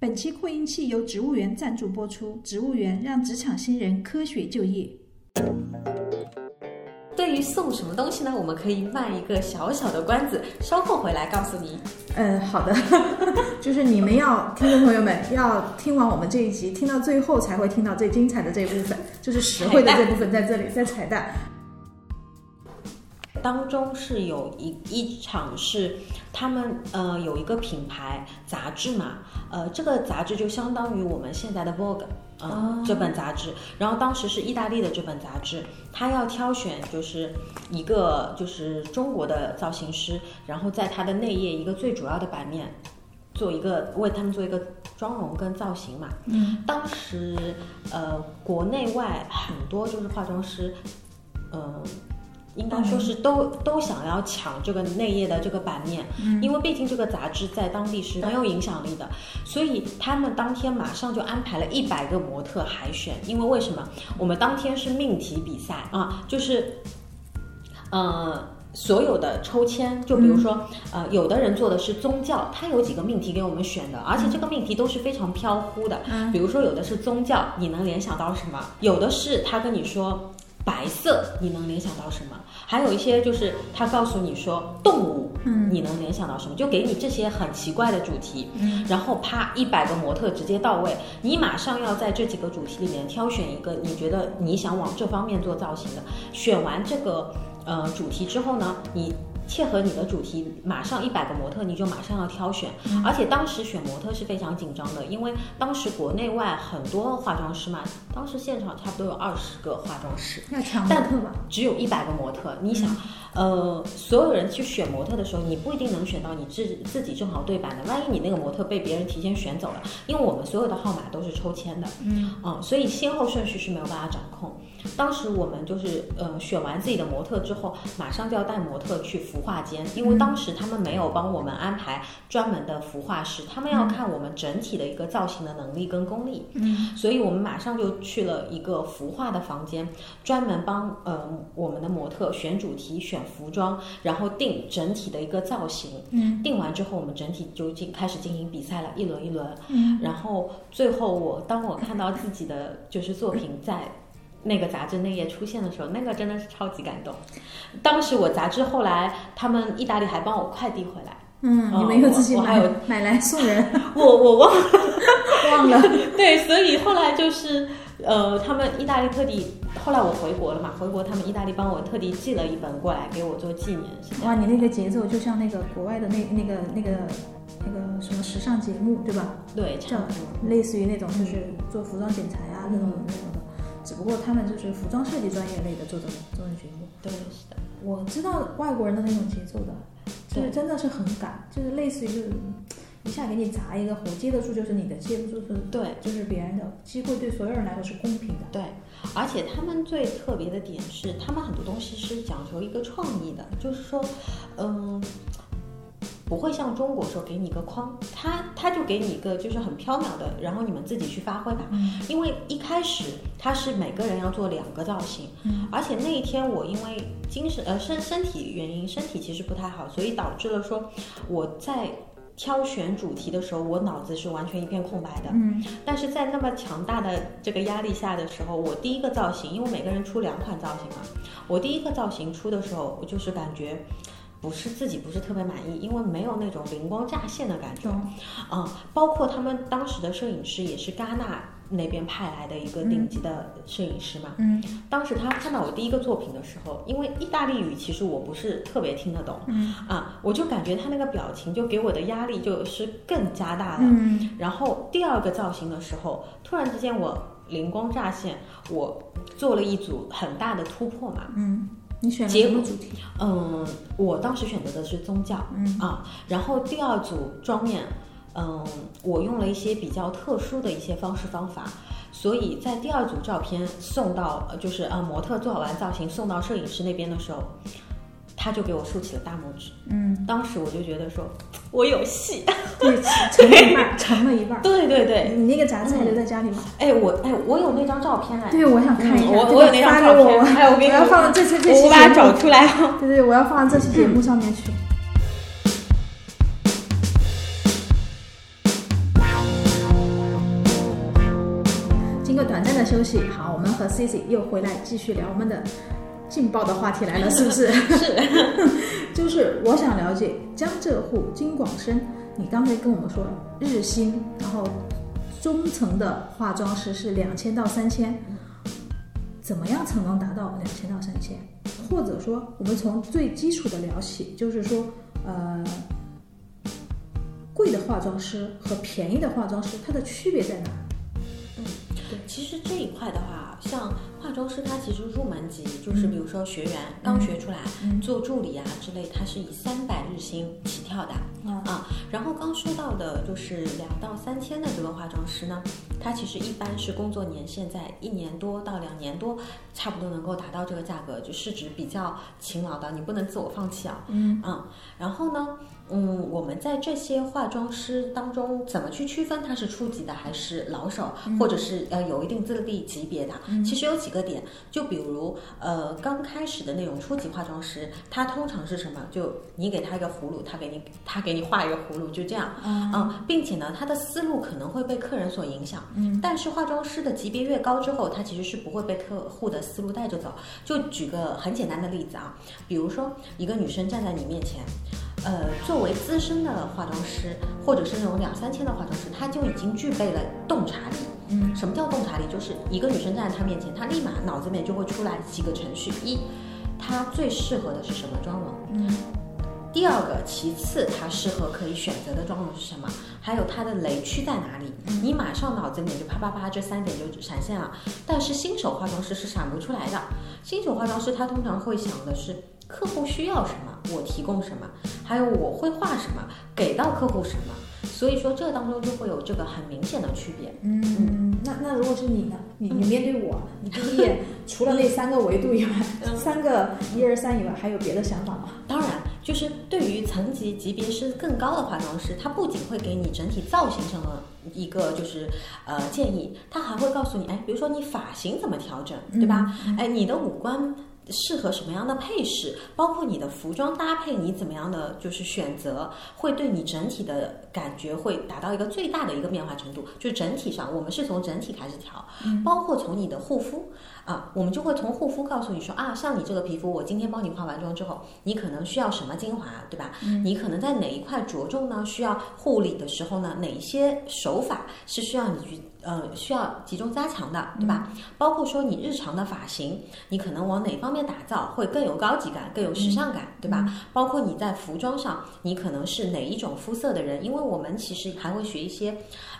本期扩音器由植物园赞助播出，植物园让职场新人科学就业。对于送什么东西呢？我们可以卖一个小小的关子，稍后回来告诉你。嗯，好的，就是你们要听众朋友们要听完我们这一集，听到最后才会听到最精彩的这一部分，就是实惠的这部分在这里，在彩蛋。当中是有一一场是他们呃有一个品牌杂志嘛，呃这个杂志就相当于我们现在的 Vogue，嗯、这本杂志，然后当时是意大利的这本杂志，他要挑选就是一个就是中国的造型师，然后在他的内页一个最主要的版面。做一个为他们做一个妆容跟造型嘛，嗯，当时呃国内外很多就是化妆师，嗯、应该说是都都想要抢这个内页的这个版面，因为毕竟这个杂志在当地是很有影响力的，所以他们当天马上就安排了一百个模特海选，因为为什么？我们当天是命题比赛啊，就是，呃。所有的抽签，就比如说，呃，有的人做的是宗教，他有几个命题给我们选的，而且这个命题都是非常飘忽的。比如说，有的是宗教，你能联想到什么？有的是他跟你说白色，你能联想到什么？还有一些就是他告诉你说动物，嗯你能联想到什么？就给你这些很奇怪的主题，嗯然后啪一百个模特直接到位，你马上要在这几个主题里面挑选一个你觉得你想往这方面做造型的。选完这个呃主题之后呢，你。切合你的主题，马上一百个模特你就马上要挑选，而且当时选模特是非常紧张的，因为当时国内外很多化妆师嘛，当时现场差不多有二十个化妆师，要抢模但特吧？只有一百个模特，你想，呃，所有人去选模特的时候，你不一定能选到你自自己正好对版的。万一你那个模特被别人提前选走了，因为我们所有的号码都是抽签的，嗯啊、所以先后顺序是没有办法掌控。当时我们就是呃选完自己的模特之后，马上就要带模特去服化间，因为当时他们没有帮我们安排专门的服化师，他们要看我们整体的一个造型的能力跟功力。嗯所以我们马上就去了一个服化的房间，专门帮呃我们的模特选主题、选服装，然后定整体的一个造型。嗯定完之后，我们整体就进开始进行比赛了，一轮一轮。嗯然后最后我当我看到自己的就是作品在。那个杂志那页出现的时候，那个真的是超级感动。当时我杂志后来他们意大利还帮我快递回来，嗯，哦你没有自己买我我还有买来送人，我我忘了。忘了。对，所以后来就是，呃，他们意大利特地，后来我回国了嘛，回国他们意大利帮我特地寄了一本过来给我做纪念。哇，你那个节奏就像那个国外的那那个那个那个什么时尚节目，对吧？对，差不多。类似于那种就是做服装剪裁啊那种那种的，只不过他们就是服装设计专业类的做这种做的节目。对，是的。我知道外国人的那种节奏的，就是真的是很赶，就是类似于就是一下给你砸一个活，接得住就是你的，接不住就是对就是别人的。机会对所有人来说是公平的。对，而且他们最特别的点是，他们很多东西是讲求一个创意的，就是说，嗯。不会像中国说给你一个框，他他就给你一个就是很缥缈的，然后你们自己去发挥吧。嗯因为一开始他是每个人要做两个造型，嗯而且那一天我因为精神呃身身体原因，身体其实不太好，所以导致了说我在挑选主题的时候，我脑子是完全一片空白的。嗯但是在那么强大的这个压力下的时候，我第一个造型，因为每个人出两款造型嘛，我第一个造型出的时候，我就是感觉。不是自己不是特别满意，因为没有那种灵光乍现的感觉，嗯啊、包括他们当时的摄影师也是戛纳那边派来的一个顶级的摄影师嘛，嗯当时他看到我第一个作品的时候，因为意大利语其实我不是特别听得懂，嗯啊，我就感觉他那个表情就给我的压力就是更加大了。嗯然后第二个造型的时候，突然之间我灵光乍现，我做了一组很大的突破嘛。嗯，你选了什么主题？嗯，我当时选择的是宗教，嗯啊，然后第二组妆面，嗯，我用了一些比较特殊的一些方式方法，所以在第二组照片送到，呃就是呃模特做好完造型送到摄影师那边的时候，他就给我竖起了大拇指，嗯，当时我就觉得说，我有戏，对，成了一半，成了一半。对对对，你那个杂志还留在家里吗？哎我哎我有那张照片哎，对，我想看一下。嗯我我有那张照片哎我给你要放到这期这期我把它。找出来哦。对对，我要放到这期节目上面去。经过短暂的休息。好，我们和 Cici 又回来继续聊我们的劲爆的话题来了，是不是？是，就是我想了解江浙沪京广深，你刚才跟我们说日薪，然后中层的化妆师是两千到三千，怎么样才能达到两千到三千？或者说，我们从最基础的聊起，就是说，呃，贵的化妆师和便宜的化妆师，它的区别在哪？其实这一块的话，像化妆师他其实入门级就是比如说学员刚学出来做助理啊之类，他是以三百日薪起跳的啊。然后刚说到的就是两到三千的这个化妆师呢，他其实一般是工作年限在一年多到两年多，差不多能够达到这个价格，就是指比较勤劳的，你不能自我放弃啊。嗯嗯，然后呢？嗯，我们在这些化妆师当中怎么去区分他是初级的还是老手，或者是呃有一定资历级别的？其实有几个点，就比如呃刚开始的那种初级化妆师，他通常是什么？就你给他一个葫芦，他给你他给你画一个葫芦，就这样。嗯，并且呢，他的思路可能会被客人所影响。嗯，但是化妆师的级别越高之后，他其实是不会被客户的思路带着走。就举个很简单的例子啊，比如说一个女生站在你面前。呃，作为资深的化妆师，或者是那种两三千的化妆师，他就已经具备了洞察力。嗯，什么叫洞察力？就是一个女生站在他面前，他立马脑子里面就会出来几个程序：一，她最适合的是什么妆容？嗯，第二个，其次，她适合可以选择的妆容是什么？还有她的雷区在哪里？你马上脑子里面就啪啪啪这三点就闪现了。但是新手化妆师是闪不出来的。新手化妆师他通常会想的是。客户需要什么，我提供什么，还有我会画什么，给到客户什么，所以说这当中就会有这个很明显的区别。嗯，那那如果是你呢？你你面对我，你第一眼 除了那三个维度以外，三个一二三以外，还有别的想法吗？当然，就是对于层级级别是更高的化妆师，他不仅会给你整体造型上的一个就是呃建议，他还会告诉你，哎，比如说你发型怎么调整，对吧？哎，你的五官。适合什么样的配饰，包括你的服装搭配，你怎么样的就是选择，会对你整体的感觉会达到一个最大的一个变化程度。就整体上，我们是从整体开始调，包括从你的护肤啊，我们就会从护肤告诉你说啊，像你这个皮肤，我今天帮你化完妆之后，你可能需要什么精华，对吧？你可能在哪一块着重呢？需要护理的时候呢，哪一些手法是需要你去。呃，需要集中加强的，对吧？包括说你日常的发型，你可能往哪方面打造会更有高级感、更有时尚感，对吧？包括你在服装上，你可能是哪一种肤色的人？因为我们其实还会学一些，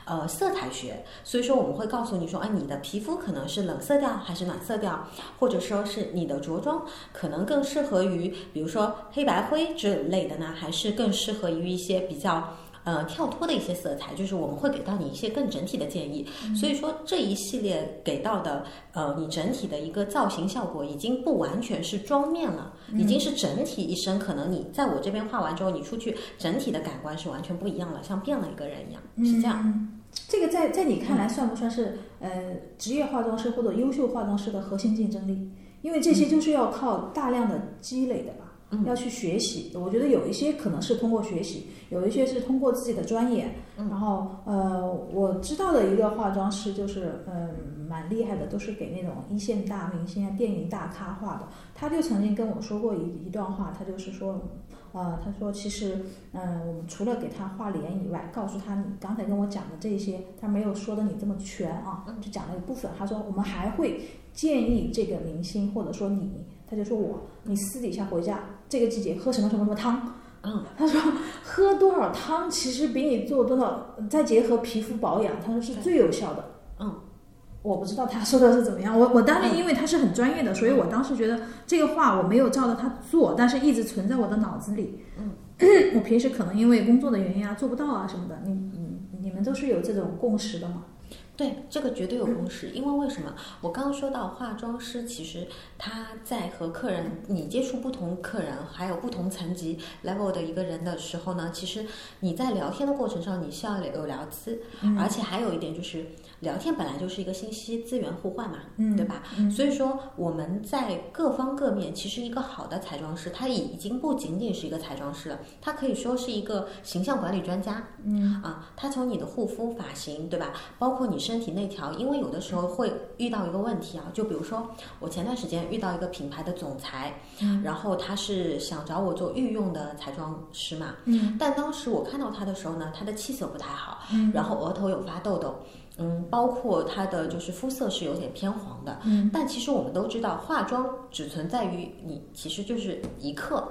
呃，色彩学，所以说我们会告诉你说，哎，你的皮肤可能是冷色调还是暖色调，或者说是你的着装可能更适合于，比如说黑白灰这类的呢，还是更适合于一些比较。呃，跳脱的一些色彩，就是我们会给到你一些更整体的建议。所以说这一系列给到的，呃，你整体的一个造型效果已经不完全是妆面了，已经是整体一身。可能你在我这边画完之后，你出去整体的感官是完全不一样了，像变了一个人一样，是这样。这个在在你看来算不算是呃职业化妆师或者优秀化妆师的核心竞争力？因为这些就是要靠大量的积累的吧。要去学习，我觉得有一些可能是通过学习，有一些是通过自己的专业。然后，呃，我知道的一个化妆师就是，嗯，蛮厉害的，都是给那种一线大明星啊、电影大咖画的。他就曾经跟我说过一一段话，他就是说，呃，他说其实，嗯，我们除了给他画脸以外，告诉他你刚才跟我讲的这些，他没有说的你这么全啊，就讲了一部分。他说我们还会建议这个明星或者说你。他就说我，你私底下回家这个季节喝什么什么什么汤？嗯，他说喝多少汤其实比你做多少，再结合皮肤保养，他说是最有效的。嗯，我不知道他说的是怎么样。我我当时因为他是很专业的，所以我当时觉得这个话我没有照着他做，但是一直存在我的脑子里。嗯，我平时可能因为工作的原因啊做不到啊什么的。你你你们都是有这种共识的吗？对，这个绝对有共识，因为为什么？我刚刚说到化妆师，其实他在和客人，你接触不同客人，还有不同层级 level 的一个人的时候呢，其实你在聊天的过程上，你需要有聊资，而且还有一点就是。聊天本来就是一个信息资源互换嘛，对吧？所以说我们在各方各面，其实一个好的彩妆师，他已经不仅仅是一个彩妆师了，他可以说是一个形象管理专家。嗯啊，他从你的护肤、发型，对吧？包括你身。身体内调，因为有的时候会遇到一个问题啊，就比如说我前段时间遇到一个品牌的总裁，嗯然后他是想找我做御用的彩妆师嘛，嗯但当时我看到他的时候呢，他的气色不太好，嗯然后额头有发痘痘，嗯，包括它的就是肤色是有点偏黄的，嗯但其实我们都知道，化妆只存在于你其实就是一刻。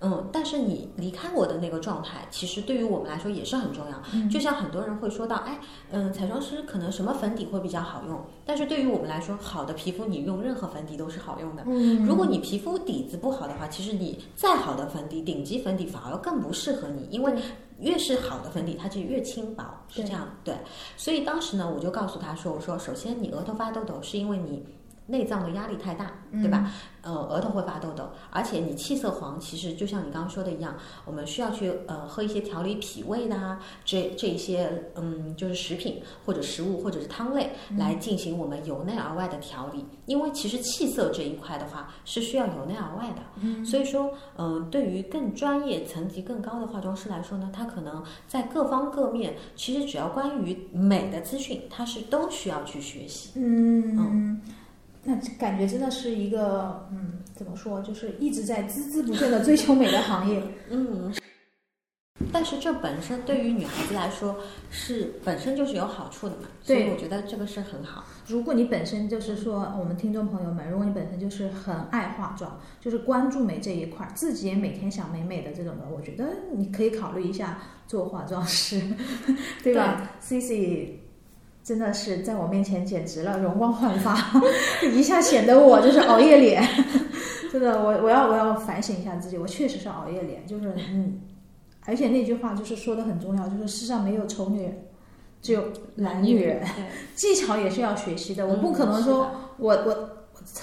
嗯，但是你离开我的那个状态，其实对于我们来说也是很重要。嗯就像很多人会说到，哎，嗯，彩妆师可能什么粉底会比较好用，但是对于我们来说，好的皮肤你用任何粉底都是好用的。嗯如果你皮肤底子不好的话，其实你再好的粉底，顶级粉底反而更不适合你，因为越是好的粉底，它就越轻薄，是这样。对，所以当时呢，我就告诉他说，我说首先你额头发痘痘是因为你。内脏的压力太大，对吧？呃，额头会发痘痘，而且你气色黄，其实就像你刚刚说的一样，我们需要去呃喝一些调理脾胃的啊，这这一些嗯就是食品或者食物或者是汤类来进行我们由内而外的调理，因为其实气色这一块的话是需要由内而外的，嗯，所以说嗯、呃对于更专业层级更高的化妆师来说呢，他可能在各方各面，其实只要关于美的资讯，他是都需要去学习，嗯，那感觉真的是一个嗯，怎么说，就是一直在孜孜不倦的追求美的行业。嗯，但是这本身对于女孩子来说是本身就是有好处的嘛，所以我觉得这个是很好。如果你本身就是说，我们听众朋友们，如果你本身就是很爱化妆，就是关注美这一块儿，自己也每天想美美的这种的，我觉得你可以考虑一下做化妆师，对吧？C C 真的是在我面前简直了，容光焕发，一下显得我就是熬夜脸。真的，我我要我要反省一下自己，我确实是熬夜脸，就是嗯，而且那句话就是说的很重要，就是世上没有丑女人，只有懒女人。技巧也是要学习的，我不可能说我我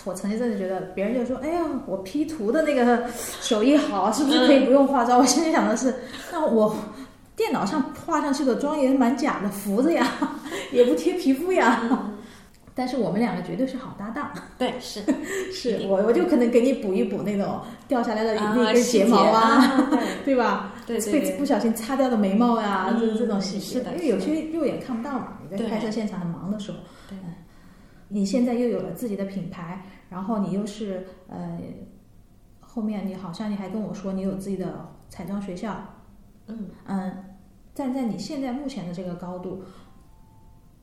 我曾经真的觉得别人就说，哎呀，我 P 图的那个手艺好，是不是可以不用化妆？我心里想的是，那我电脑上画上去的妆也蛮假的，浮着呀，也不贴皮肤呀。但是我们两个绝对是好搭档，对是。是我我就可能给你补一补那种掉下来的啊那根睫毛啊，啊，对。对吧？对对对。被不小心擦掉的眉毛呀，嗯这这种细节，是的因为有些肉眼看不到嘛。你在拍摄现场很忙的时候，对。嗯，你现在又有了自己的品牌，然后你又是呃，后面你好像你还跟我说你有自己的彩妆学校，嗯嗯，站在你现在目前的这个高度，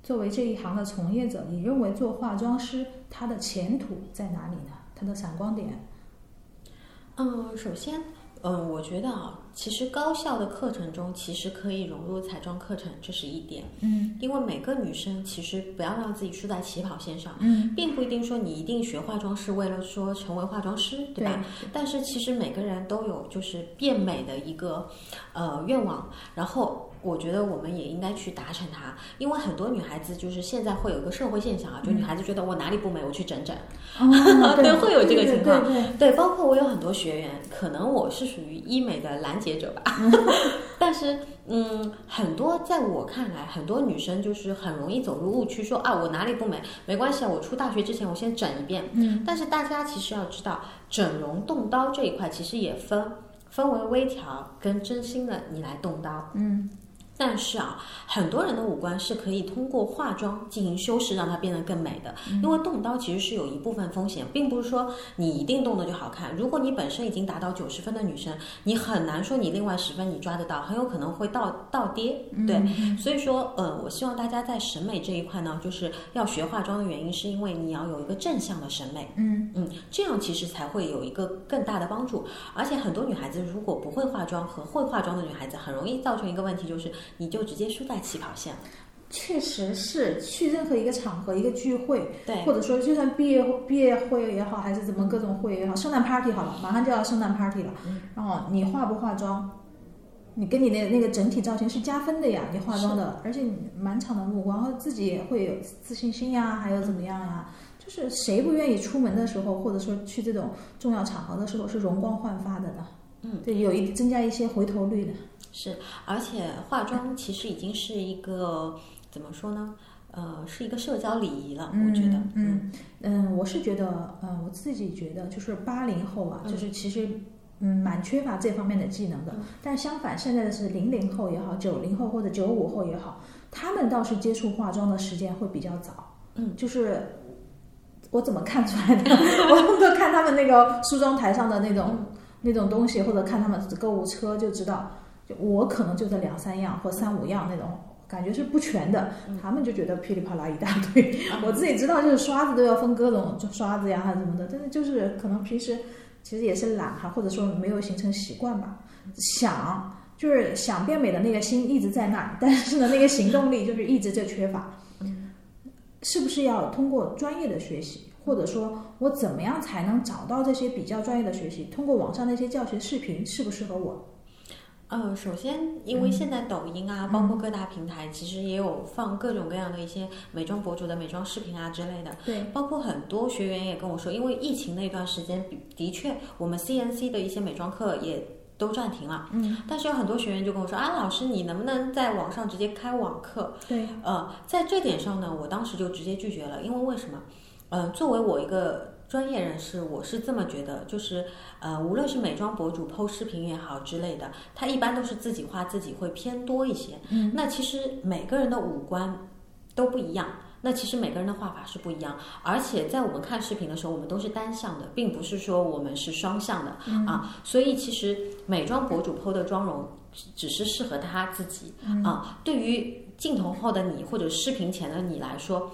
作为这一行的从业者，你认为做化妆师他的前途在哪里呢？他的闪光点？嗯，首先。嗯，我觉得啊，其实高校的课程中其实可以融入彩妆课程，这是一点。嗯因为每个女生其实不要让自己输在起跑线上，嗯，并不一定说你一定学化妆是为了说成为化妆师，对吧？但是其实每个人都有就是变美的一个呃愿望，然后我觉得我们也应该去达成它，因为很多女孩子就是现在会有一个社会现象啊，就女孩子觉得我哪里不美，我去整整，哦，对会有这个情况对对对对，包括我有很多学员，可能我是属于医美的拦截者吧，但是嗯，很多在我看来，很多女生就是很容易走入误区，说啊我哪里不美，没关系啊，我出大学之前我先整一遍。嗯，但是大家其实要知道，整容动刀这一块其实也分分为微调跟真心的你来动刀。嗯但是啊，很多人的五官是可以通过化妆进行修饰，让它变得更美的。因为动刀其实是有一部分风险，并不是说你一定动的就好看。如果你本身已经达到九十分的女生，你很难说你另外十分你抓得到，很有可能会倒倒跌。对，所以说，呃，我希望大家在审美这一块呢，就是要学化妆的原因，是因为你要有一个正向的审美。嗯嗯，这样其实才会有一个更大的帮助。而且很多女孩子如果不会化妆和会化妆的女孩子，很容易造成一个问题，就是你就直接输在起跑线了。确实是去任何一个场合、一个聚会，对或者说就算毕业毕业会也好，还是怎么各种会也好，圣诞 party 好了，马上就要圣诞 party 了，然后你化不化妆，你跟你的那个整体造型是加分的呀，你化妆的，而且你满场的目光，然后自己也会有自信心呀，还有怎么样呀？就是谁不愿意出门的时候，或者说去这种重要场合的时候是容光焕发的呢？嗯，对，有一增加一些回头率的。是，而且化妆其实已经是一个怎么说呢？呃，是一个社交礼仪了，我觉得。嗯嗯，我是觉得，呃，我自己觉得，就是八零后啊，嗯就是其实嗯蛮缺乏这方面的技能的。但相反，现在的是零零后也好，九零后或者九五后也好，他们倒是接触化妆的时间会比较早，嗯，就是我怎么看出来的？我都看他们那个梳妆台上的那种那种东西，或者看他们购物车就知道，就我可能就这两三样或三五样那种。感觉是不全的，他们就觉得噼里啪啦一大堆。我自己知道，就是刷子都要分各种刷子呀，还是什么的。但是就是可能平时其实也是懒哈，或者说没有形成习惯吧。想就是想变美的那个心一直在那儿，但是呢，那个行动力就是一直在缺乏。是不是要通过专业的学习，或者说我怎么样才能找到这些比较专业的学习？通过网上那些教学视频适不适合我？呃，首先，因为现在抖音啊，包括各大平台，其实也有放各种各样的一些美妆博主的美妆视频啊之类的。对，包括很多学员也跟我说，因为疫情那段时间，的确，我们 CNC 的一些美妆课也都暂停了。嗯。但是有很多学员就跟我说啊，老师，你能不能在网上直接开网课？对。呃，在这点上呢，我当时就直接拒绝了，因为为什么？嗯，作为我一个。专业人士，我是这么觉得，就是，呃，无论是美妆博主剖视频也好之类的，他一般都是自己画自己会偏多一些。嗯，那其实每个人的五官都不一样，那其实每个人的画法是不一样，而且在我们看视频的时候，我们都是单向的，并不是说我们是双向的啊。所以其实美妆博主剖的妆容只是适合他自己啊。对于镜头后的你或者视频前的你来说。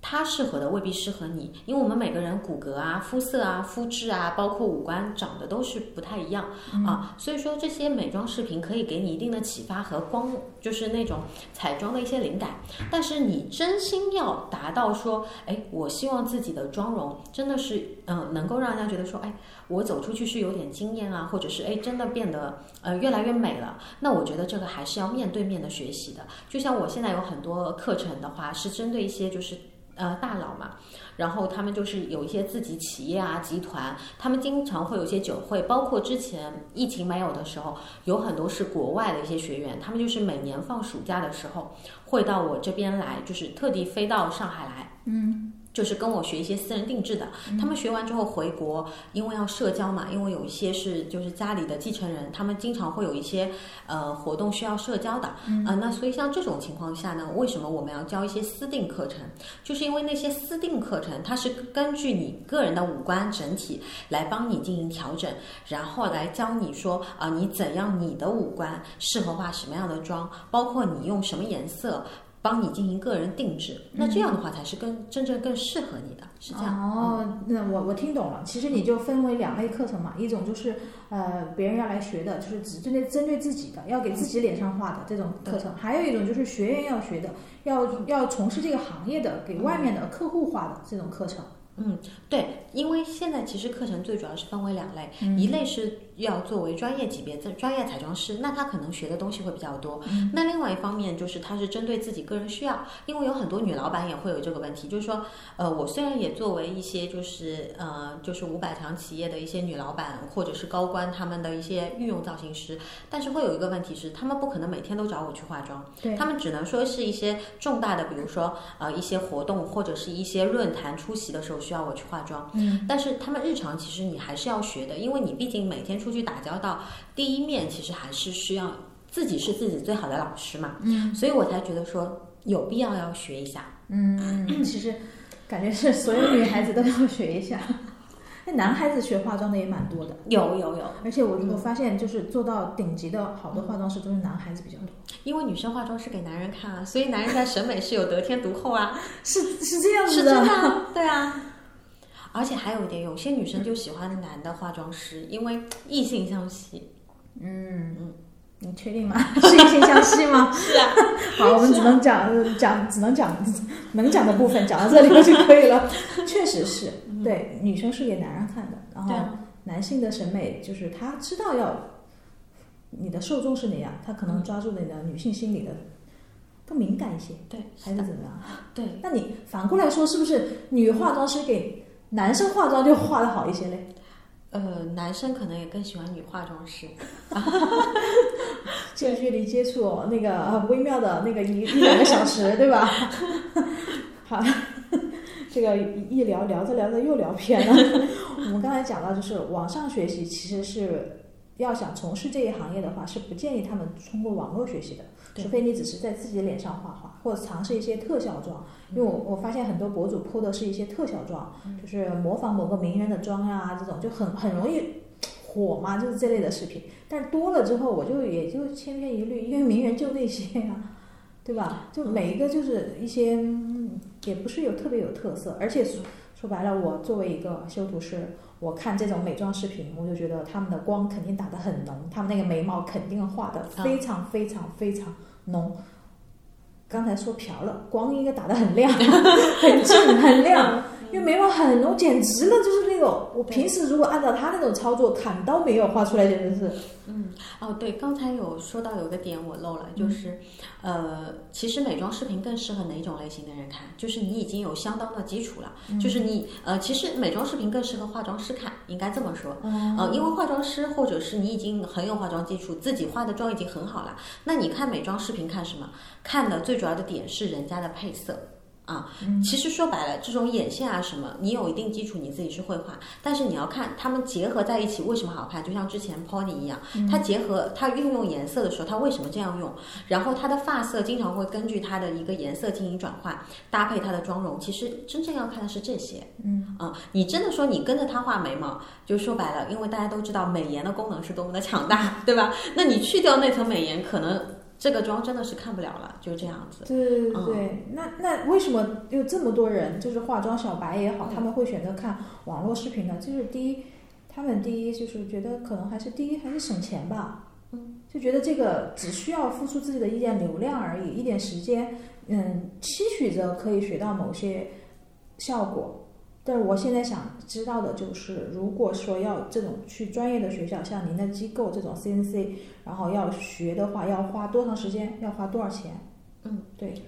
它适合的未必适合你，因为我们每个人骨骼啊、肤色啊、肤质啊，包括五官长得都是不太一样啊，所以说这些美妆视频可以给你一定的启发和光，就是那种彩妆的一些灵感。但是你真心要达到说，哎，我希望自己的妆容真的是，嗯，能够让人家觉得说，哎，我走出去是有点惊艳啊，或者是哎，真的变得呃越来越美了。那我觉得这个还是要面对面的学习的。就像我现在有很多课程的话，是针对一些就是。呃，大佬嘛，然后他们就是有一些自己企业啊、集团，他们经常会有一些酒会，包括之前疫情没有的时候，有很多是国外的一些学员，他们就是每年放暑假的时候会到我这边来，就是特地飞到上海来，嗯。就是跟我学一些私人定制的，他们学完之后回国，因为要社交嘛，因为有一些是就是家里的继承人，他们经常会有一些呃活动需要社交的，啊，那所以像这种情况下呢，为什么我们要教一些私定课程？就是因为那些私定课程，它是根据你个人的五官整体来帮你进行调整，然后来教你说啊，你怎样你的五官适合化什么样的妆，包括你用什么颜色。帮你进行个人定制，那这样的话才是更真正更适合你的，是这样。哦，那我我听懂了。其实你就分为两类课程嘛，一种就是呃别人要来学的，就是只针对针对自己的，要给自己脸上画的这种课程；还有一种就是学员要学的，要要从事这个行业的，给外面的客户画的这种课程。嗯，对，因为现在其实课程最主要是分为两类，一类是要作为专业级别的专业彩妆师，那他可能学的东西会比较多。那另外一方面就是他是针对自己个人需要，因为有很多女老板也会有这个问题，就是说，呃，我虽然也作为一些就是呃就是五百强企业的一些女老板或者是高官他们的一些御用造型师，但是会有一个问题是，他们不可能每天都找我去化妆，他们只能说是一些重大的，比如说呃一些活动或者是一些论坛出席的时候。需要我去化妆，嗯，但是他们日常其实你还是要学的，因为你毕竟每天出去打交道，第一面其实还是需要自己是自己最好的老师嘛，嗯，所以我才觉得说有必要要学一下，嗯，其实感觉是所有女孩子都要学一下。那男孩子学化妆的也蛮多的，有有有，而且我我发现就是做到顶级的好的化妆师都是男孩子比较多，因为女生化妆是给男人看啊，所以男人在审美是有得天独厚啊，是是这样子的，对啊。而且还有一点，有些女生就喜欢男的化妆师，因为异性相吸。嗯嗯，你确定吗？是异性相吸吗？是啊。好，我们只能讲讲，只能讲能讲的部分，讲到这里就可以了。确实是对，女生是给男人看的，然后男性的审美就是他知道要你的受众是哪样，他可能抓住你的女性心理的更敏感一些，对，还是怎么样？对。那你反过来说，是不是女化妆师给？男生化妆就化的好一些嘞，呃，男生可能也更喜欢女化妆师，近距离接触那个微妙的那个一一两个小时，对吧？好，这个一聊聊着聊着又聊偏了。我们刚才讲到，就是网上学习，其实是要想从事这一行业的话，是不建议他们通过网络学习的。除非你只是在自己脸上画画，或者尝试一些特效妆。因为我我发现很多博主 PO 的是一些特效妆，就是模仿某个名人的妆呀，这种就很很容易火嘛，就是这类的视频。但多了之后，我就也就千篇一律，因为名人就那些呀，对吧？就每一个就是一些，也不是有特别有特色。而且说说白了，我作为一个修图师，我看这种美妆视频，我就觉得他们的光肯定打得很浓，他们那个眉毛肯定画的非常非常非常浓。刚才说瓢了，光应该打得很亮，很正很亮，因为眉毛很浓，简直了，就是那种我平时如果按照他那种操作，砍刀没有画出来，简直是。嗯，哦，对，刚才有说到有一个点我漏了，就是，呃，其实美妆视频更适合哪种类型的人看？就是你已经有相当的基础了，就是你，呃，其实美妆视频更适合化妆师看，应该这么说，呃，因为化妆师或者是你已经很有化妆基础，自己化的妆已经很好了，那你看美妆视频看什么？看的最主要的点是人家的配色。啊，其实说白了，这种眼线啊什么，你有一定基础，你自己是会画，但是你要看它们结合在一起为什么好看。就像之前 Pony 一样，它结合它运用颜色的时候，它为什么这样用？然后它的发色经常会根据它的一个颜色进行转换，搭配它的妆容。其实真正要看的是这些。嗯啊，你真的说你跟着它画眉毛，就说白了，因为大家都知道美颜的功能是多么的强大，对吧？那你去掉那层美颜，可能。这个妆真的是看不了了，就这样子。对对对对，那那为什么有这么多人，就是化妆小白也好，他们会选择看网络视频呢？就是第一，他们第一就是觉得可能还是第一还是省钱吧，嗯，就觉得这个只需要付出自己的一点流量而已，一点时间，嗯，期许着可以学到某些效果。但是我现在想知道的就是，如果说要这种去专业的学校，像您的机构这种 CNC，然后要学的话，要花多长时间？要花多少钱？嗯，对，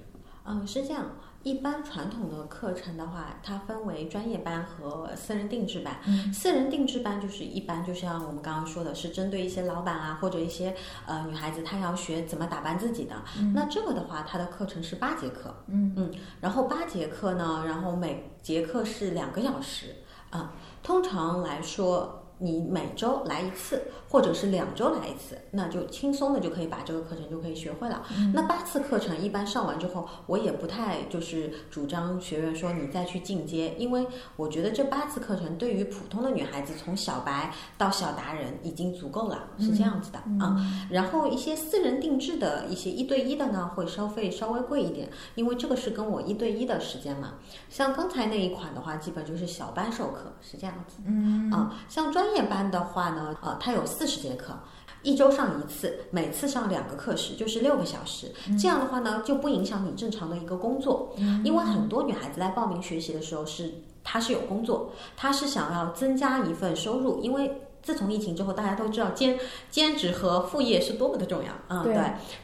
嗯，是这样。一般传统的课程的话，它分为专业班和私人定制班。私人定制班就是一般就像我们刚刚说的，是针对一些老板啊或者一些呃女孩子，她要学怎么打扮自己的。那这个的话，它的课程是八节课。嗯嗯，然后八节课呢，然后每节课是两个小时啊。通常来说。你每周来一次，或者是两周来一次，那就轻松的就可以把这个课程就可以学会了。那八次课程一般上完之后，我也不太就是主张学员说你再去进阶，因为我觉得这八次课程对于普通的女孩子从小白到小达人已经足够了，是这样子的啊。然后一些私人定制的一些一对一的呢，会收费稍微贵一点，因为这个是跟我一对一的时间嘛。像刚才那一款的话，基本就是小班授课，是这样子。嗯啊，像专业班的话呢，呃，它有四十节课，一周上一次，每次上两个课时，就是六个小时。这样的话呢，就不影响你正常的一个工作。因为很多女孩子来报名学习的时候，是她是有工作，她是想要增加一份收入，因为。自从疫情之后，大家都知道兼兼职和副业是多么的重要，嗯，对，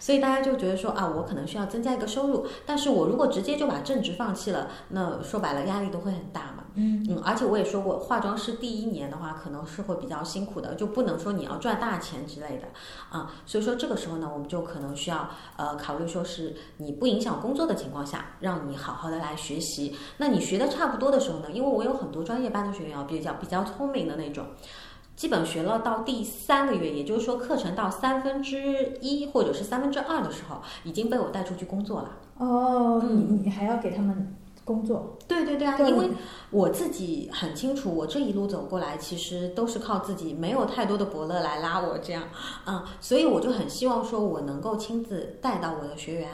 所以大家就觉得说啊，我可能需要增加一个收入，但是我如果直接就把正职放弃了，那说白了压力都会很大嘛，嗯。嗯，而且我也说过，化妆师第一年的话可能是会比较辛苦的，就不能说你要赚大钱之类的，啊，所以说这个时候呢，我们就可能需要呃考虑说是你不影响工作的情况下，让你好好的来学习，那你学的差不多的时候呢，因为我有很多专业班的学员啊，比较比较聪明的那种。基本学了到第三个月，也就是说课程到三分之一或者是三分之二的时候，已经被我带出去工作了。哦，你你还要给他们工作？对对对啊，因为我自己很清楚，我这一路走过来，其实都是靠自己，没有太多的伯乐来拉我这样，嗯，所以我就很希望说我能够亲自带到我的学员，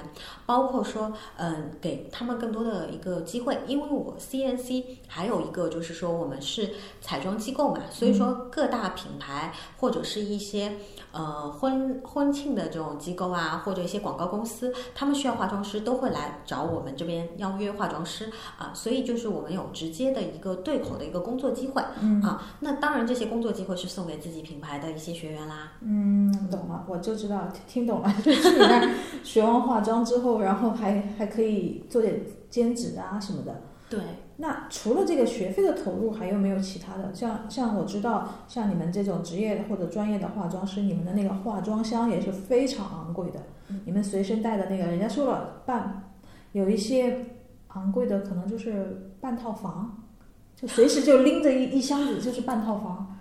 包括说，嗯，给他们更多的一个机会，因为我 CNC 还有一个就是说我们是彩妆机构嘛，所以说各大品牌或者是一些。呃，婚婚庆的这种机构啊，或者一些广告公司，他们需要化妆师，都会来找我们这边邀约化妆师啊，所以就是我们有直接的一个对口的一个工作机会，嗯啊，那当然这些工作机会是送给自己品牌的一些学员啦。嗯，懂了，我就知道听懂了，就去你那学完化妆之后，然后还还可以做点兼职啊什么的。对。那除了这个学费的投入，还有没有其他的？像像我知道，像你们这种职业或者专业的化妆师，你们的那个化妆箱也是非常昂贵的。你们随身带的那个，人家说了半，有一些昂贵的可能就是半套房，就随时就拎着一一箱子就是半套房。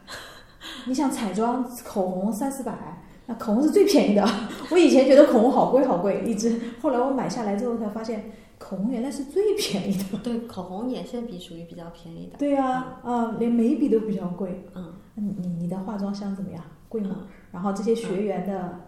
你想彩妆、口红三四百，那口红是最便宜的。我以前觉得口红好贵好贵，一支后来我买下来之后才发现，口红原来是最便宜的。对，口红眼线笔属于比较便宜的。对呀，啊，连眉笔都比较贵。嗯，你你的化妆箱怎么样？贵吗？然后这些学员的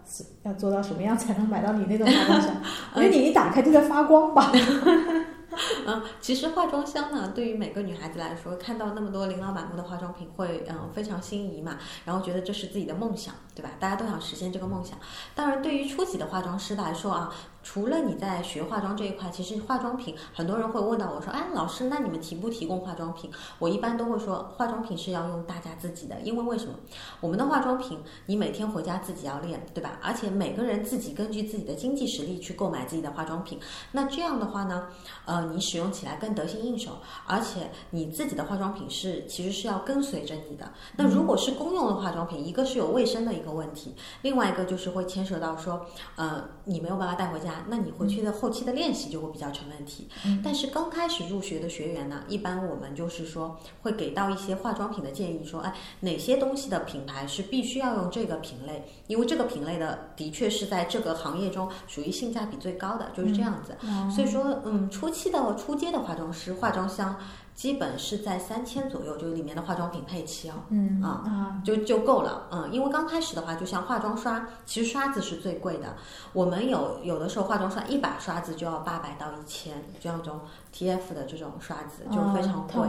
要做到什么样才能买到你那种化妆箱？因为你一打开就在发光吧。嗯，其实化妆箱呢，对于每个女孩子来说，看到那么多琳琅满目的化妆品，会嗯非常心仪嘛，然后觉得这是自己的梦想，对吧？大家都想实现这个梦想。当然，对于初级的化妆师来说啊。除了你在学化妆这一块，其实化妆品很多人会问到我说：“哎，老师，那你们提不提供化妆品？”我一般都会说，化妆品是要用大家自己的，因为为什么？我们的化妆品你每天回家自己要练，对吧？而且每个人自己根据自己的经济实力去购买自己的化妆品，那这样的话呢，呃，你使用起来更得心应手，而且你自己的化妆品是其实是要跟随着你的。那如果是公用的化妆品，一个是有卫生的一个问题，另外一个就是会牵涉到说，呃，你没有办法带回家。那你回去的后期的练习就会比较成问题。但是刚开始入学的学员呢，一般我们就是说会给到一些化妆品的建议，说哎哪些东西的品牌是必须要用这个品类，因为这个品类的的确是在这个行业中属于性价比最高的，就是这样子。所以说，嗯，初期的初阶的化妆师化妆箱。基本是在三千左右，就是里面的化妆品配齐哦，嗯啊，就就够了，嗯，因为刚开始的话，就像化妆刷，其实刷子是最贵的，我们有有的时候化妆刷一把刷子就要八百到一千，这种 T F 的这种刷子就非常贵，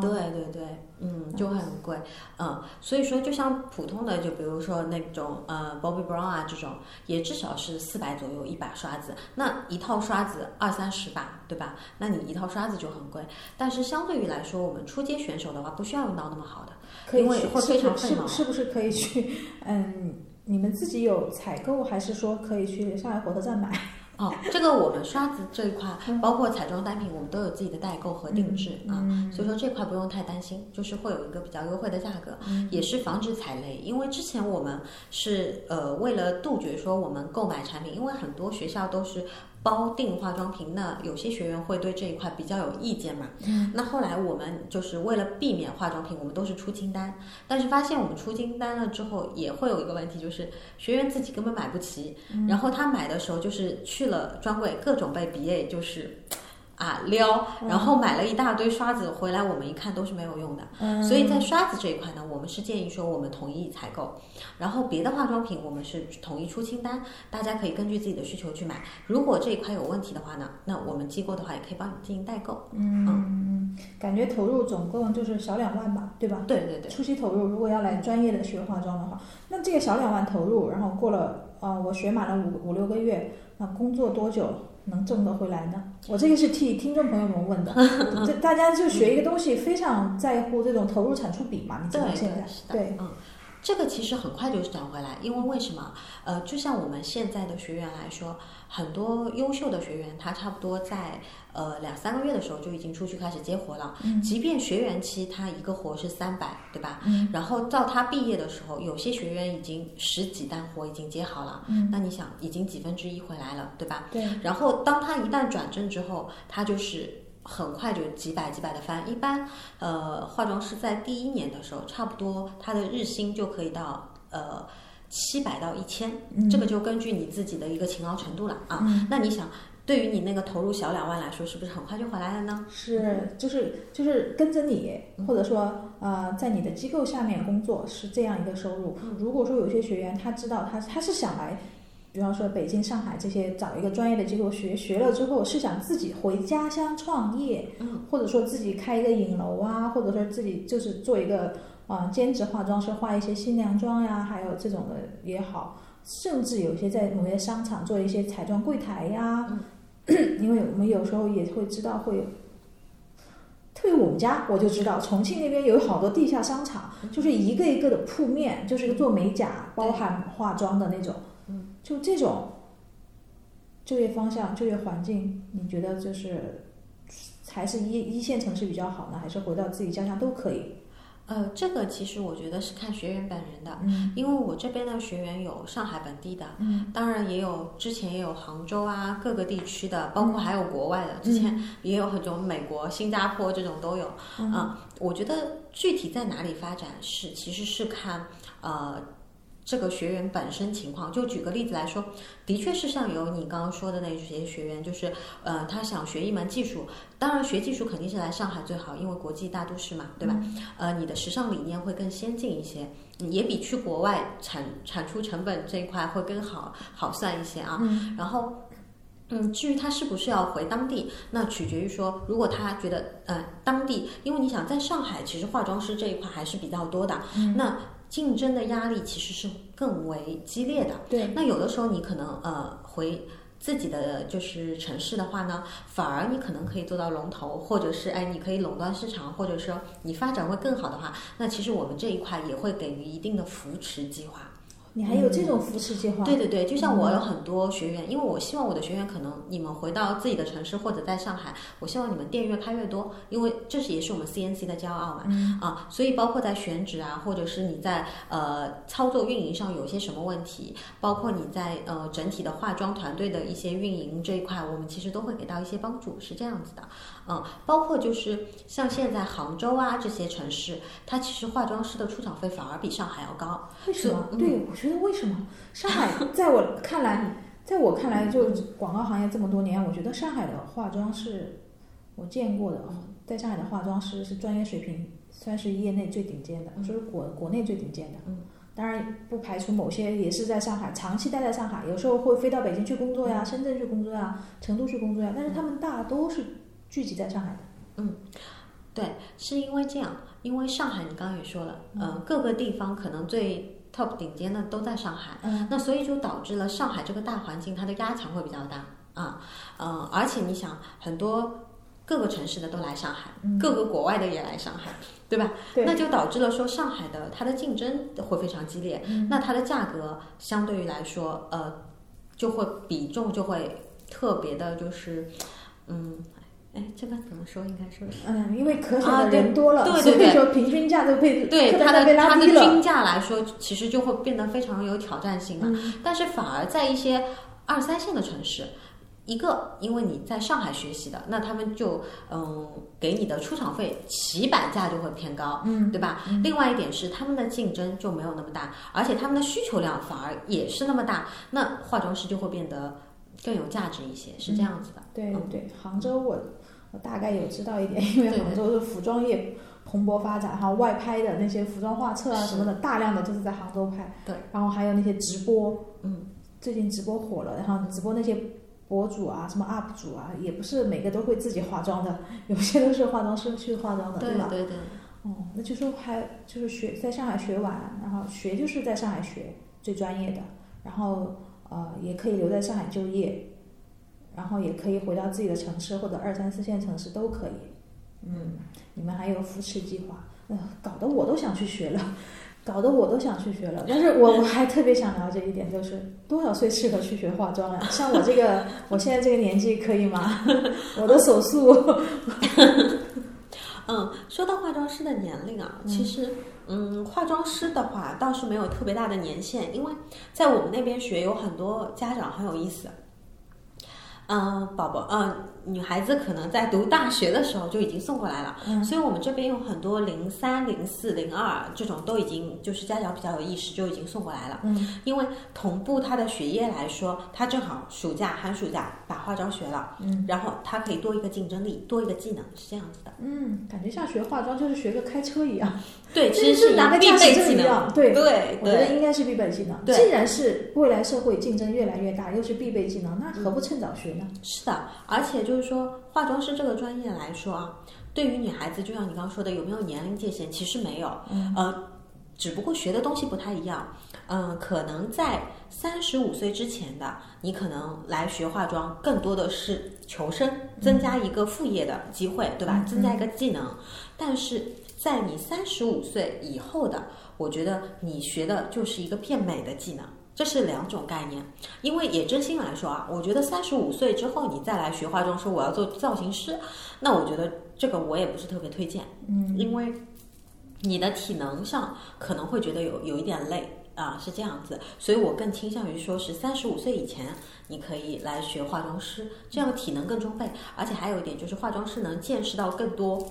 对对对，嗯，就很贵，嗯，所以说就像普通的，就比如说那种呃 Bobbi Brown 啊这种，也至少是四百左右一把刷子，那一套刷子二三十把，对吧？那你一套刷子就很贵，但是。相对于来说，我们初阶选手的话，不需要用到那么好的，因为会非常费毛。是不是可以去？嗯，你们自己有采购，还是说可以去上海火车站买？哦，这个我们刷子这一块，包括彩妆单品，我们都有自己的代购和定制啊，所以说这块不用太担心，就是会有一个比较优惠的价格，也是防止踩雷。因为之前我们是呃为了杜绝说我们购买产品，因为很多学校都是。包定化妆品，那有些学员会对这一块比较有意见嘛？嗯，那后来我们就是为了避免化妆品，我们都是出清单。但是发现我们出清单了之后，也会有一个问题，就是学员自己根本买不齐，然后他买的时候就是去了专柜，各种被 BA 就是。啊撩，然后买了一大堆刷子回来，我们一看都是没有用的。嗯，所以在刷子这一块呢，我们是建议说我们统一采购，然后别的化妆品我们是统一出清单，大家可以根据自己的需求去买。如果这一块有问题的话呢，那我们机构的话也可以帮你进行代购。嗯嗯，感觉投入总共就是小两万吧，对吧？对对对。初期投入，如果要来专业的学化妆的话，那这个小两万投入，然后过了呃，我学满了五五六个月，那工作多久？能挣得回来呢？我这个是替 听众朋友们问的。这大家就学一个东西，非常在乎这种投入产出比嘛？你知道现在对，嗯，这个其实很快就转回来，因为为什么？呃，就像我们现在的学员来说。很多优秀的学员，他差不多在呃两三个月的时候就已经出去开始接活了。嗯，即便学员期他一个活是三百，对吧？嗯，然后到他毕业的时候，有些学员已经十几单活已经接好了。嗯，那你想，已经几分之一回来了，对吧？对。然后当他一旦转正之后，他就是很快就几百几百的翻。一般呃化妆师在第一年的时候，差不多他的日薪就可以到呃。七百到一千，这个就根据你自己的一个勤劳程度了啊。那你想，对于你那个投入小两万来说，是不是很快就回来了呢？是，就是就是跟着你，或者说呃，在你的机构下面工作是这样一个收入。如果说有些学员他知道他他是想来，比方说北京、上海这些找一个专业的机构学学了之后，是想自己回家乡创业，或者说自己开一个影楼啊，或者说自己就是做一个。啊，兼职化妆师画一些新娘妆呀，还有这种的也好，甚至有些在某些商场做一些彩妆柜台呀。因为我们有时候也会知道会有，特别我们家我就知道，重庆那边有好多地下商场，就是一个一个的铺面，就是做美甲，包含化妆的那种。嗯，就这种就业方向、就业环境，你觉得就是还是一一线城市比较好呢，还是回到自己家乡都可以？呃，这个其实我觉得是看学员本人的，嗯，因为我这边的学员有上海本地的，嗯，当然也有之前也有杭州啊各个地区的，包括还有国外的，之前也有很多美国、新加坡这种都有，嗯，我觉得具体在哪里发展是其实是看呃。这个学员本身情况。就举个例子来说，的确是像有你刚刚说的那些学员，就是呃，他想学一门技术，当然学技术肯定是来上海最好，因为国际大都市嘛，对吧？呃，你的时尚理念会更先进一些，也比去国外产产出成本这一块会更好好算一些啊。然后。嗯，至于他是不是要回当地，那取决于说，如果他觉得，呃，当地，因为你想在上海，其实化妆师这一块还是比较多的，那竞争的压力其实是更为激烈的。对，那有的时候你可能呃回自己的就是城市的话呢，反而你可能可以做到龙头，或者是哎，你可以垄断市场，或者说你发展会更好的话，那其实我们这一块也会给予一定的扶持计划。你还有这种扶持计划？对对对，就像我有很多学员，因为我希望我的学员可能你们回到自己的城市或者在上海，我希望你们店越开越多，因为这是也是我们 CNC 的骄傲嘛。啊，所以包括在选址啊，或者是你在呃操作运营上有些什么问题，包括你在呃整体的化妆团队的一些运营这一块，我们其实都会给到一些帮助，是这样子的。嗯，包括就是像现在杭州啊这些城市，它其实化妆师的出场费反而比上海要高。为什么？对，我觉得为什么上海在我看来，在我看来，就广告行业这么多年，我觉得上海的化妆师我见过的，在上海的化妆师是专业水平，算是业内最顶尖的，就是国国内最顶尖的。嗯，当然不排除某些也是在上海长期待在上海，有时候会飞到北京去工作呀，深圳去工作呀，成都去工作呀，但是他们大都是。聚集在上海的，嗯，对，是因为这样，因为上海你刚刚也说了，嗯，各个地方可能最 top 顶尖的都在上海，嗯，那所以就导致了上海这个大环境它的压强会比较大啊，嗯，而且你想，很多各个城市的都来上海，各个国外的也来上海，对吧？对，那就导致了说上海的它的竞争会非常激烈，那它的价格相对于来说，呃，就会比重就会特别的，就是，嗯。哎，这个怎么说？应该说是嗯，因为可选的人多了，所以说平均价都被对它的它的均价来说，其实就会变得非常有挑战性了。但是反而在一些二三线的城市，一个因为你在上海学习的，那他们就嗯给你的出场费起板价就会偏高，嗯，对吧？另外一点是他们的竞争就没有那么大，而且他们的需求量反而也是那么大，那化妆师就会变得更有价值一些，是这样子的。对对，杭州我。我大概有知道一点，因为杭州是服装业蓬勃发展，哈，外拍的那些服装画册啊什么的，大量的就是在杭州拍。对。然后还有那些直播，嗯，最近直播火了，然后直播那些博主啊，什么 UP 主啊，也不是每个都会自己化妆的，有些都是化妆师去化妆的，对吧？对对。哦，那就说还就是学在上海学完，然后学就是在上海学最专业的，然后呃也可以留在上海就业。然后也可以回到自己的城市或者二三四线城市都可以，嗯，你们还有扶持计划，呃，搞得我都想去学了，搞得我都想去学了。但是我我还特别想了解一点，就是多少岁适合去学化妆呀？像我这个，我现在这个年纪可以吗？我的手速。嗯，说到化妆师的年龄啊，其实，嗯，嗯化妆师的话倒是没有特别大的年限，因为在我们那边学有很多家长很有意思。嗯，宝宝，嗯，女孩子可能在读大学的时候就已经送过来了，嗯，所以我们这边有很多零三、零四、零二这种都已经就是家长比较有意识，就已经送过来了，嗯，因为同步他的学业来说，他正好暑假、寒暑假把化妆学了，嗯，然后他可以多一个竞争力，多一个技能，是这样子的，嗯，感觉像学化妆就是学个开车一样，对，其实是拿个驾驶证一样，对，对，我觉得应该是必备技能。对，既然是未来社会竞争越来越大，又是必备技能，那何不趁早学呢？是的。而且就是说，化妆师这个专业来说啊，对于女孩子，就像你刚刚说的，有没有年龄界限？其实没有，呃，只不过学的东西不太一样。嗯，可能在三十五岁之前的，你可能来学化妆，更多的是求生，增加一个副业的机会，对吧？增加一个技能。但是在你三十五岁以后的，我觉得你学的就是一个变美的技能。这是两种概念，因为也真心来说啊，我觉得三十五岁之后你再来学化妆，说我要做造型师，那我觉得这个我也不是特别推荐，嗯，因为你的体能上可能会觉得有有一点累，啊，是这样子，所以我更倾向于说是三十五岁以前，你可以来学化妆师，这样体能更充沛，而且还有一点就是化妆师能见识到更多。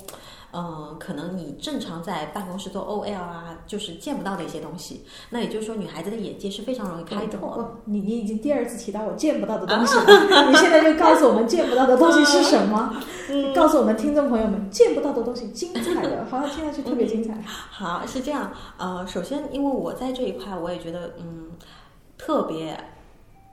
嗯，可能你正常在办公室做 OL 啊，就是见不到的一些东西。那也就是说，女孩子的眼界是非常容易开拓的。你你已经第二次提到我见不到的东西 了，你现在就告诉我们见不到的东西是什么？告诉我们听众朋友们，见不到的东西精彩的，好像听上去特别精彩。好，是这样。呃，首先，因为我在这一块，我也觉得嗯，特别。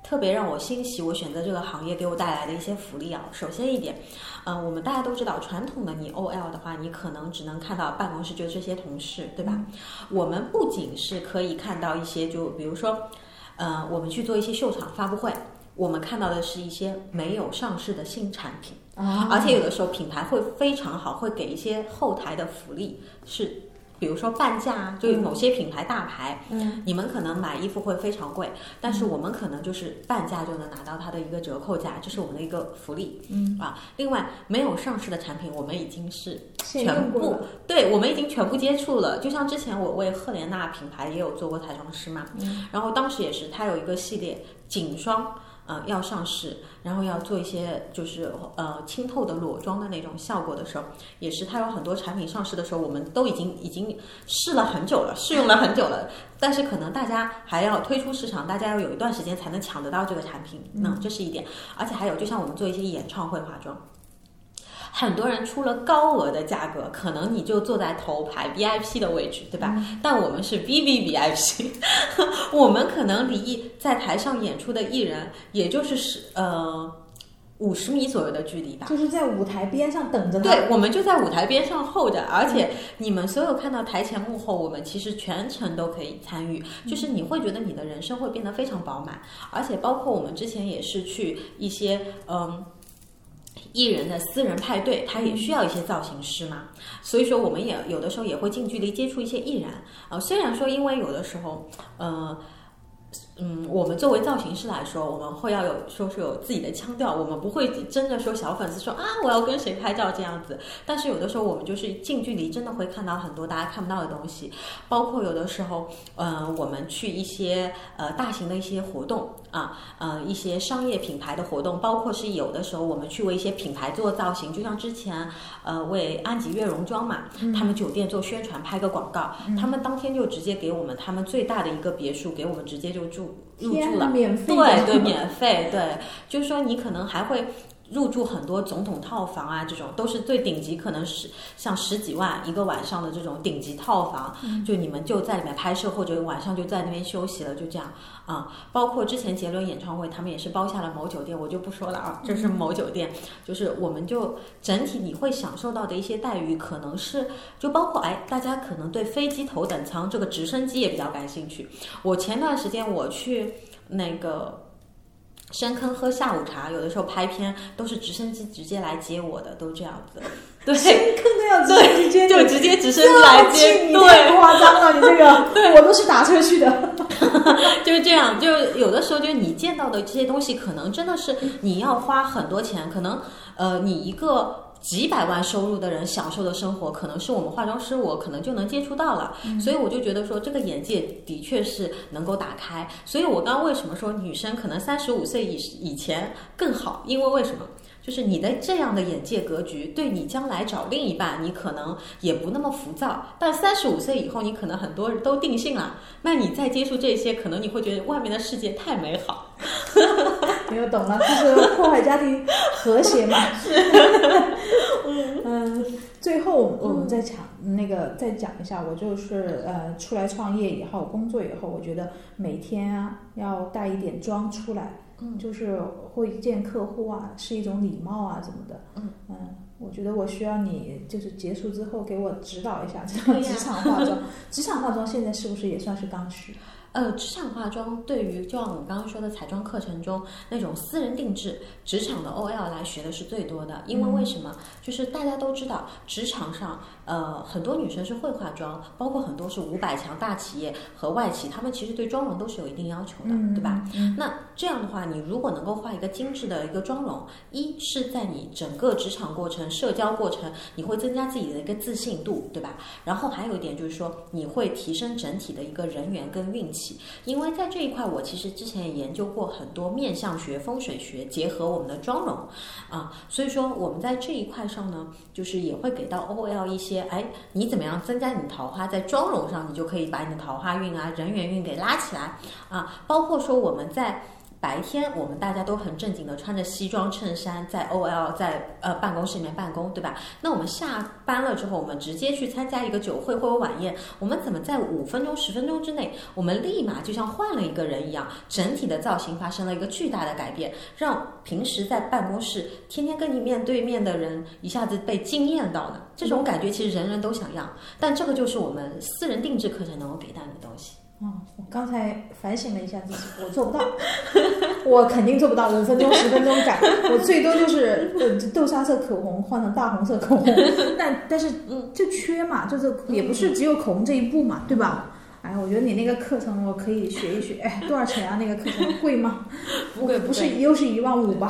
特别让我欣喜，我选择这个行业给我带来的一些福利啊。首先一点，嗯，我们大家都知道，传统的你 OL 的话，你可能只能看到办公室就这些同事，对吧？我们不仅是可以看到一些，就比如说，呃，我们去做一些秀场发布会，我们看到的是一些没有上市的新产品，而且有的时候品牌会非常好，会给一些后台的福利是。比如说半价，就某些品牌大牌，嗯，你们可能买衣服会非常贵，但是我们可能就是半价就能拿到它的一个折扣价，这是我们的一个福利，嗯啊。另外，没有上市的产品，我们已经是全部，对我们已经全部接触了。就像之前我为赫莲娜品牌也有做过彩妆师嘛，然后当时也是，它有一个系列颈霜。呃，要上市，然后要做一些就是呃清透的裸妆的那种效果的时候，也是它有很多产品上市的时候，我们都已经已经试了很久了，试用了很久了，但是可能大家还要推出市场，大家要有一段时间才能抢得到这个产品，那这是一点，而且还有，就像我们做一些演唱会化妆。很多人出了高额的价格，可能你就坐在头排 VIP 的位置，对吧？但我们是 VVVIP，我们可能离在台上演出的艺人，也就是十呃五十米左右的距离吧。就是在舞台边上等着。对，我们就在舞台边上候着，而且你们所有看到台前幕后，我们其实全程都可以参与。就是你会觉得你的人生会变得非常饱满，而且包括我们之前也是去一些嗯。艺人的私人派对，他也需要一些造型师嘛，所以说我们也有的时候也会近距离接触一些艺人啊。虽然说因为有的时候，呃。嗯，我们作为造型师来说，我们会要有说是有自己的腔调，我们不会真的说小粉丝说啊，我要跟谁拍照这样子。但是有的时候我们就是近距离，真的会看到很多大家看不到的东西，包括有的时候，呃，我们去一些呃大型的一些活动啊，呃一些商业品牌的活动，包括是有的时候我们去为一些品牌做造型，就像之前呃为安吉悦容妆嘛，他们酒店做宣传拍个广告，他们当天就直接给我们他们最大的一个别墅，给我们直接就住。入住了，免费对对，免费，对，就是说你可能还会。入住很多总统套房啊，这种都是最顶级，可能是像十几万一个晚上的这种顶级套房，就你们就在里面拍摄，或者晚上就在那边休息了，就这样啊。包括之前杰伦演唱会，他们也是包下了某酒店，我就不说了啊，这是某酒店，就是我们就整体你会享受到的一些待遇，可能是就包括哎，大家可能对飞机头等舱这个直升机也比较感兴趣。我前段时间我去那个。深坑喝下午茶，有的时候拍片都是直升机直接来接我的，都这样子。对，深坑都要直接就直接直升机来接，对，夸张了，你这个，对我都是打车去的。就是这样，就有的时候，就你见到的这些东西，可能真的是你要花很多钱，可能呃，你一个。几百万收入的人享受的生活，可能是我们化妆师我可能就能接触到了，所以我就觉得说这个眼界的确是能够打开。所以我刚刚为什么说女生可能三十五岁以以前更好？因为为什么？就是你的这样的眼界格局，对你将来找另一半，你可能也不那么浮躁。但三十五岁以后，你可能很多人都定性了，那你再接触这些，可能你会觉得外面的世界太美好。没有懂了，就是破坏家庭和谐嘛。嗯，最后我们再讲那个，再讲一下，我就是呃，出来创业以后，工作以后，我觉得每天啊要带一点妆出来。嗯，就是会见客户啊，是一种礼貌啊，怎么的？嗯嗯，我觉得我需要你，就是结束之后给我指导一下这种职场化妆。职场化妆现在是不是也算是刚需？呃，职场化妆对于就像我们刚刚说的彩妆课程中那种私人定制，职场的 OL 来学的是最多的。因为为什么？就是大家都知道，职场上呃很多女生是会化妆，包括很多是五百强大企业和外企，他们其实对妆容都是有一定要求的，对吧？那这样的话，你如果能够画一个精致的一个妆容，一是在你整个职场过程、社交过程，你会增加自己的一个自信度，对吧？然后还有一点就是说，你会提升整体的一个人缘跟运气。因为在这一块，我其实之前也研究过很多面相学、风水学结合我们的妆容啊，所以说我们在这一块上呢，就是也会给到 OL 一些，哎，你怎么样增加你的桃花，在妆容上，你就可以把你的桃花运啊、人缘运给拉起来啊，包括说我们在。白天我们大家都很正经的穿着西装衬衫在 OL 在呃办公室里面办公，对吧？那我们下班了之后，我们直接去参加一个酒会或者晚宴，我们怎么在五分钟十分钟之内，我们立马就像换了一个人一样，整体的造型发生了一个巨大的改变，让平时在办公室天天跟你面对面的人一下子被惊艳到了。这种感觉其实人人都想要，但这个就是我们私人定制课程能够给到你的东西。哦，我刚才反省了一下自己，我做不到，我肯定做不到五分钟、十分钟改，我最多就是呃豆沙色口红换成大红色口红，但但是就缺嘛，就是也不是只有口红这一步嘛，对吧？哎，我觉得你那个课程我可以学一学，哎，多少钱啊？那个课程贵吗？不贵，不是又是一万五吧？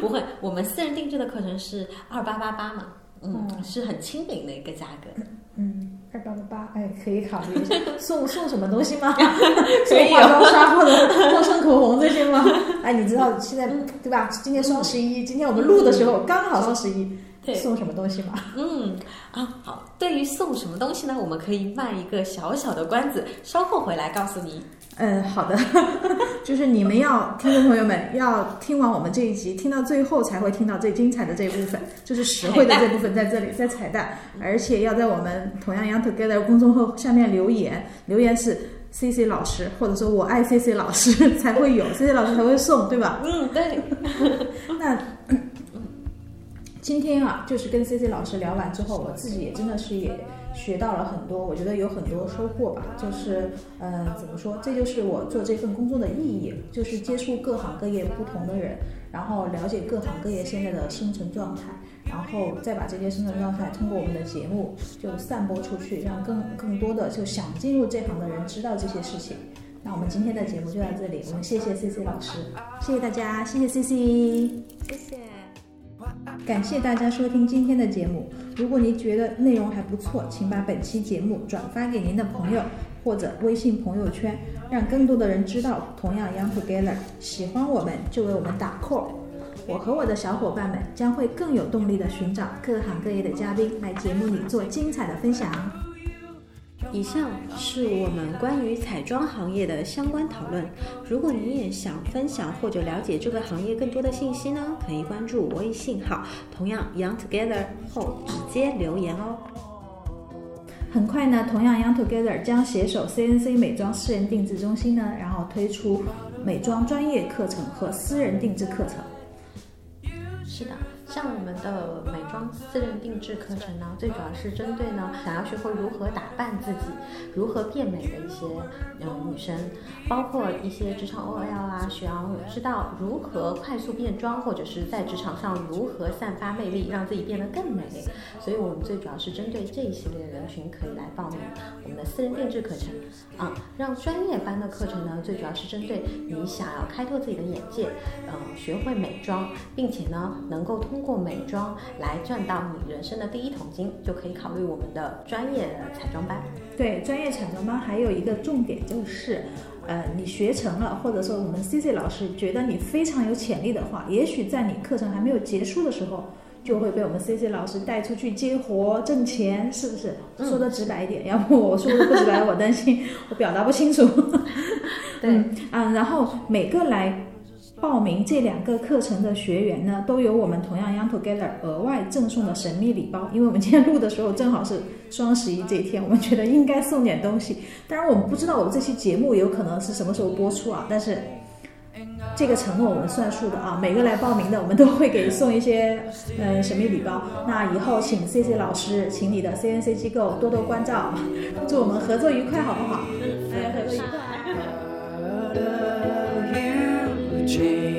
不会，我们私人定制的课程是二八八八嘛，嗯，是很亲民的一个价格，嗯。二八八八，哎，可以考虑一下。送送什么东西吗？送化妆刷或者陌生口红这些吗？哎，你知道现在对吧？今天双十一，今天我们录的时候刚好双十一，送什么东西吗？嗯啊，好。对于送什么东西呢？我们可以卖一个小小的关子，稍后回来告诉你。嗯，好的，就是你们要听众朋友们要听完我们这一集，听到最后才会听到最精彩的这一部分，就是实惠的这部分在这里，在彩蛋，而且要在我们同样 Young Together 公众号下面留言，留言是 C C 老师，或者说我爱 C C 老师才会有，C C 老师才会送，对吧？嗯，对。那今天啊，就是跟 C C 老师聊完之后，我自己也真的是也。学到了很多，我觉得有很多收获吧。就是，呃，怎么说？这就是我做这份工作的意义，就是接触各行各业不同的人，然后了解各行各业现在的生存状态，然后再把这些生存状态通过我们的节目就散播出去，让更更多的就想进入这行的人知道这些事情。那我们今天的节目就到这里，我们谢谢 C C 老师，谢谢大家，谢谢 C C，谢谢。感谢大家收听今天的节目。如果您觉得内容还不错，请把本期节目转发给您的朋友或者微信朋友圈，让更多的人知道。同样，Young Together，喜欢我们就为我们打 call。我和我的小伙伴们将会更有动力地寻找各行各业的嘉宾来节目里做精彩的分享。以上是我们关于彩妆行业的相关讨论。如果你也想分享或者了解这个行业更多的信息呢，可以关注微信号，同样 Young Together 后直接留言哦。很快呢，同样 Young Together 将携手 CNC 美妆私人定制中心呢，然后推出美妆专业课程和私人定制课程。是的。像我们的美妆私人定制课程呢，最主要是针对呢想要学会如何打扮自己、如何变美的一些嗯女生，包括一些职场 OL 啊，需要知道如何快速变装，或者是在职场上如何散发魅力，让自己变得更美。所以我们最主要是针对这一系列人群可以来报名我们的私人定制课程啊。让专业班的课程呢，最主要是针对你想要开拓自己的眼界，嗯，学会美妆，并且呢能够通。过过美妆来赚到你人生的第一桶金，就可以考虑我们的专业彩妆班。对，专业彩妆班还有一个重点就是，呃，你学成了，或者说我们 C C 老师觉得你非常有潜力的话，也许在你课程还没有结束的时候，就会被我们 C C 老师带出去接活挣钱，是不是？说的直白一点，要不我说的不直白，我担心我表达不清楚。对，嗯，然后每个来。报名这两个课程的学员呢，都有我们同样 Young Together 额外赠送的神秘礼包。因为我们今天录的时候正好是双十一这一天，我们觉得应该送点东西。当然，我们不知道我们这期节目有可能是什么时候播出啊。但是这个承诺我们算数的啊，每个来报名的我们都会给送一些嗯神秘礼包。那以后请 C C 老师，请你的 C N C 机构多多关照，祝我们合作愉快，好不好？大家合作愉快。Change.